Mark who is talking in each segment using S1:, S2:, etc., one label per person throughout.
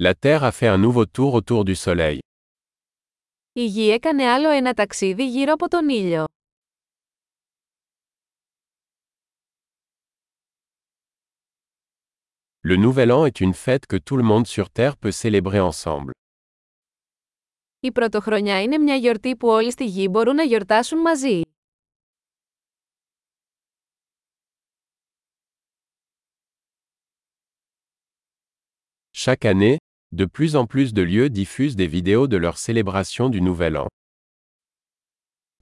S1: La Terre a fait un nouveau tour autour du Soleil.
S2: Η γη έκανε άλλο ένα ταξίδι γύρω από τον ήλιο.
S1: Le Nouvel An est une fête que tout le monde sur Terre peut célébrer ensemble.
S2: Η Πρωτοχρονιά είναι μια γιορτή που όλοι στη γη μπορούν να γιορτάσουν μαζί.
S1: Chaque année, de plus en plus de lieux diffusent des vidéos de leur célébration du Nouvel An.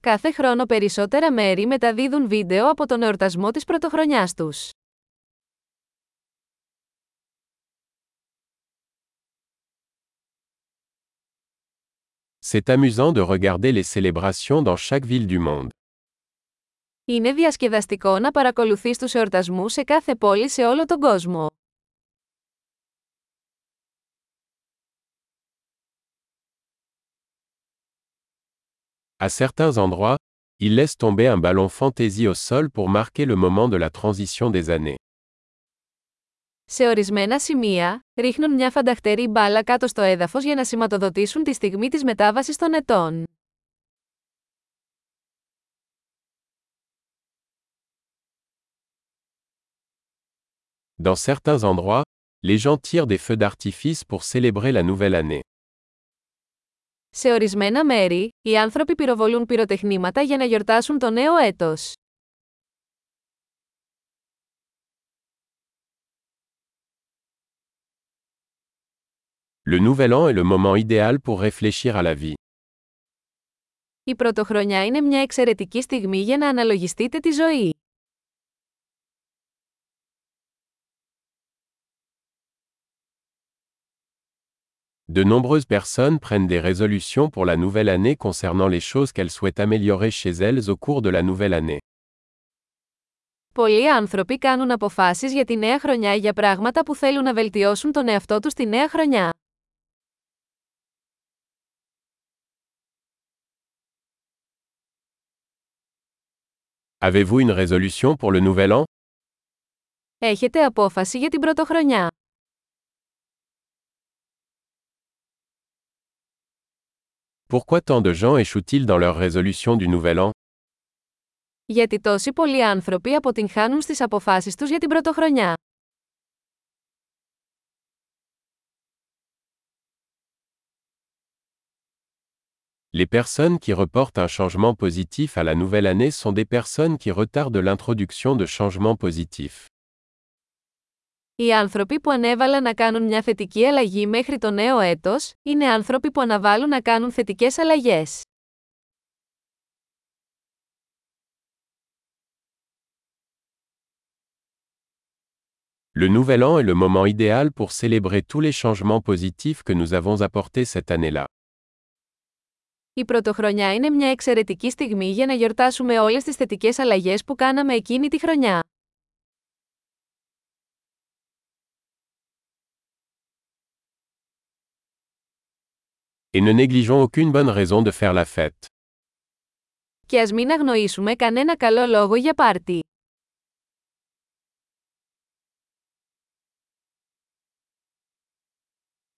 S2: Κάθε χρόνο περισσότερα μέρη μεταδίδουν βίντεο από τον εορτασμό της Πρωτοχρονιάς τους.
S1: C'est amusant de regarder les célébrations dans chaque ville du monde.
S2: Είναι διασκεδαστικό να παρακολουθείς τους εορτασμούς σε κάθε πόλη σε όλο τον κόσμο.
S1: À certains endroits, ils laissent tomber un ballon fantaisie au sol pour marquer le moment de la transition des années.
S2: Σε ορισμένα σημεία, ρίχνουν μια φανταχτερή μπάλα κάτω στο έδαφος για να σηματοδοτήσουν τη στιγμή της μετάβασης των ετών.
S1: Dans certains endroits, les gens tirent des feux d'artifice pour célébrer la nouvelle année.
S2: Σε ορισμένα μέρη, οι άνθρωποι πυροβολούν πυροτεχνήματα για να γιορτάσουν το νέο έτος.
S1: Le Nouvel An est le moment idéal pour réfléchir à la vie.
S2: Η πρωτοχρονιά είναι μια εξαιρετική στιγμή για να αναλογιστείτε τη ζωή.
S1: De nombreuses personnes prennent des résolutions pour la nouvelle année concernant les choses qu'elles souhaitent améliorer chez elles au cours de la nouvelle année.
S2: Πολλοί άνθρωποι κάνουν αποφάσεις για τη νέα χρονιά για πράγματα που θέλουν να βελτιώσουν τον εαυτό τους τη νέα χρονιά.
S1: Avez-vous une résolution pour le nouvel an
S2: Έχετε απόφαση για την πρωτοχρονιά.
S1: Pourquoi tant de gens échouent-ils dans leur résolution du nouvel an
S2: Γιατί τόσοι πολλοί άνθρωποι αποτυγχάνουν στις αποφάσεις τους για την πρωτοχρονιά.
S1: Les personnes qui reportent un changement positif à la nouvelle année sont des personnes qui retardent l'introduction de changements positifs.
S2: Οι άνθρωποι που ανέβαλαν να κάνουν μια θετική αλλαγή μέχρι το νέο έτος, είναι άνθρωποι που αναβάλουν να κάνουν θετικές αλλαγές.
S1: Le Nouvel An est le moment idéal pour célébrer tous les changements positifs que nous avons apportés cette année-là.
S2: Η πρωτοχρονιά είναι μια εξαιρετική στιγμή για να γιορτάσουμε όλες τις θετικές αλλαγές που κάναμε εκείνη τη χρονιά.
S1: Et ne négligeons aucune bonne raison de faire la fête.
S2: Και ας μην αγνοήσουμε κανένα καλό λόγο για πάρτι.